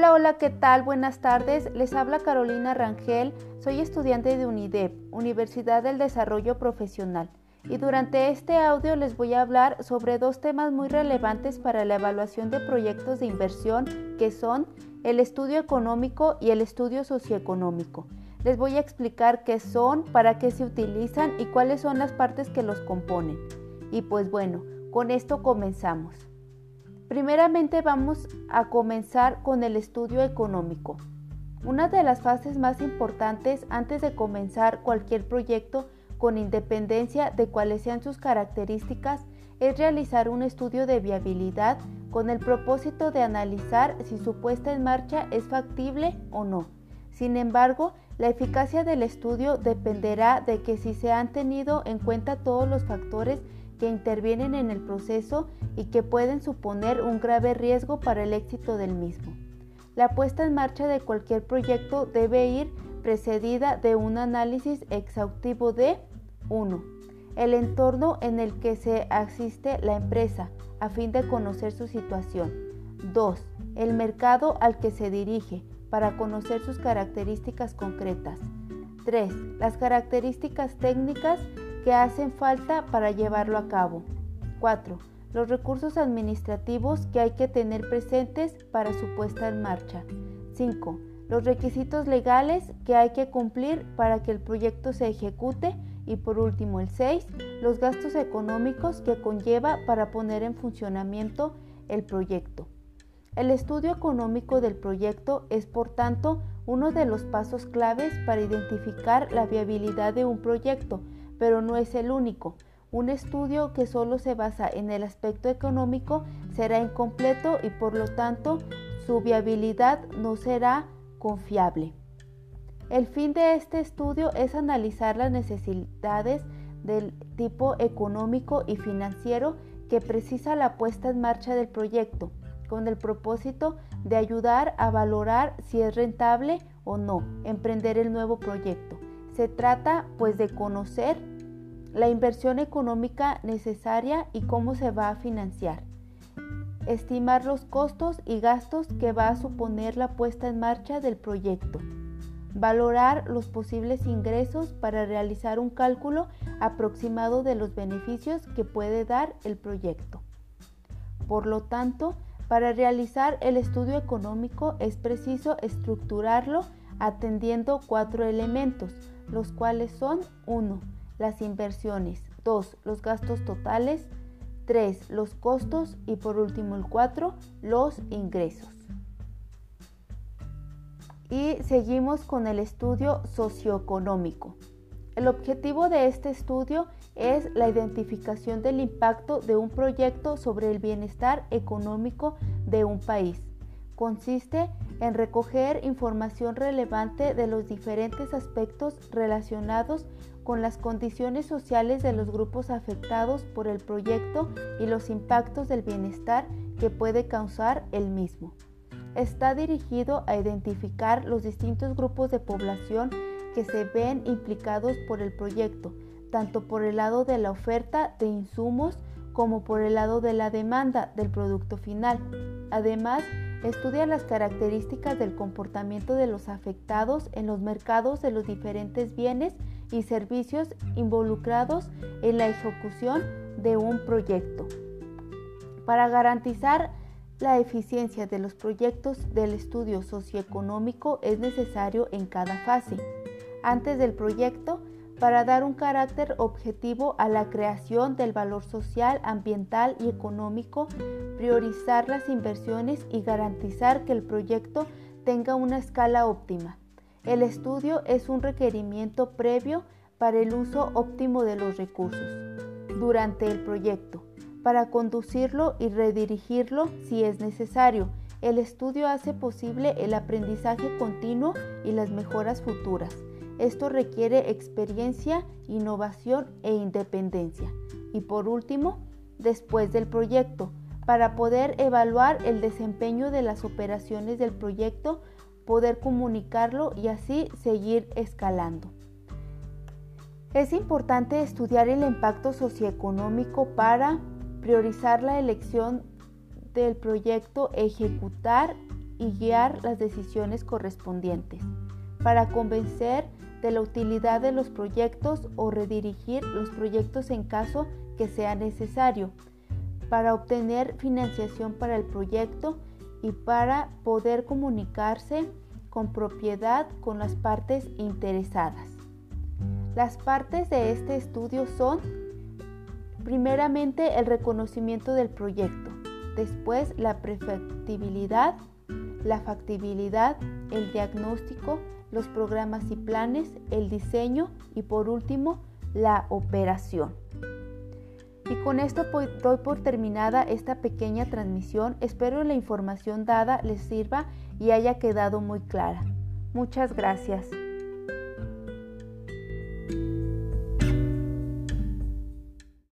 Hola, hola, ¿qué tal? Buenas tardes. Les habla Carolina Rangel. Soy estudiante de UNIDEP, Universidad del Desarrollo Profesional. Y durante este audio les voy a hablar sobre dos temas muy relevantes para la evaluación de proyectos de inversión, que son el estudio económico y el estudio socioeconómico. Les voy a explicar qué son, para qué se utilizan y cuáles son las partes que los componen. Y pues bueno, con esto comenzamos. Primeramente vamos a comenzar con el estudio económico. Una de las fases más importantes antes de comenzar cualquier proyecto con independencia de cuáles sean sus características es realizar un estudio de viabilidad con el propósito de analizar si su puesta en marcha es factible o no. Sin embargo, la eficacia del estudio dependerá de que si se han tenido en cuenta todos los factores que intervienen en el proceso y que pueden suponer un grave riesgo para el éxito del mismo. La puesta en marcha de cualquier proyecto debe ir precedida de un análisis exhaustivo de 1. El entorno en el que se asiste la empresa a fin de conocer su situación. 2. El mercado al que se dirige para conocer sus características concretas. 3. Las características técnicas que hacen falta para llevarlo a cabo. 4. Los recursos administrativos que hay que tener presentes para su puesta en marcha. 5. Los requisitos legales que hay que cumplir para que el proyecto se ejecute. Y por último, el 6. Los gastos económicos que conlleva para poner en funcionamiento el proyecto. El estudio económico del proyecto es, por tanto, uno de los pasos claves para identificar la viabilidad de un proyecto pero no es el único. Un estudio que solo se basa en el aspecto económico será incompleto y por lo tanto su viabilidad no será confiable. El fin de este estudio es analizar las necesidades del tipo económico y financiero que precisa la puesta en marcha del proyecto, con el propósito de ayudar a valorar si es rentable o no emprender el nuevo proyecto. Se trata pues de conocer la inversión económica necesaria y cómo se va a financiar. Estimar los costos y gastos que va a suponer la puesta en marcha del proyecto. Valorar los posibles ingresos para realizar un cálculo aproximado de los beneficios que puede dar el proyecto. Por lo tanto, para realizar el estudio económico es preciso estructurarlo atendiendo cuatro elementos, los cuales son 1 las inversiones, 2. los gastos totales, 3. los costos y por último el 4. los ingresos. Y seguimos con el estudio socioeconómico. El objetivo de este estudio es la identificación del impacto de un proyecto sobre el bienestar económico de un país. Consiste en recoger información relevante de los diferentes aspectos relacionados con las condiciones sociales de los grupos afectados por el proyecto y los impactos del bienestar que puede causar el mismo. Está dirigido a identificar los distintos grupos de población que se ven implicados por el proyecto, tanto por el lado de la oferta de insumos como por el lado de la demanda del producto final. Además, estudia las características del comportamiento de los afectados en los mercados de los diferentes bienes y servicios involucrados en la ejecución de un proyecto. Para garantizar la eficiencia de los proyectos del estudio socioeconómico es necesario en cada fase. Antes del proyecto, para dar un carácter objetivo a la creación del valor social, ambiental y económico, priorizar las inversiones y garantizar que el proyecto tenga una escala óptima. El estudio es un requerimiento previo para el uso óptimo de los recursos durante el proyecto, para conducirlo y redirigirlo si es necesario. El estudio hace posible el aprendizaje continuo y las mejoras futuras. Esto requiere experiencia, innovación e independencia. Y por último, después del proyecto, para poder evaluar el desempeño de las operaciones del proyecto, poder comunicarlo y así seguir escalando. Es importante estudiar el impacto socioeconómico para priorizar la elección del proyecto, ejecutar y guiar las decisiones correspondientes para convencer de la utilidad de los proyectos o redirigir los proyectos en caso que sea necesario, para obtener financiación para el proyecto y para poder comunicarse con propiedad con las partes interesadas. Las partes de este estudio son, primeramente, el reconocimiento del proyecto, después la prefectibilidad, la factibilidad, el diagnóstico, los programas y planes, el diseño y por último, la operación. Y con esto doy por terminada esta pequeña transmisión. Espero la información dada les sirva y haya quedado muy clara. Muchas gracias.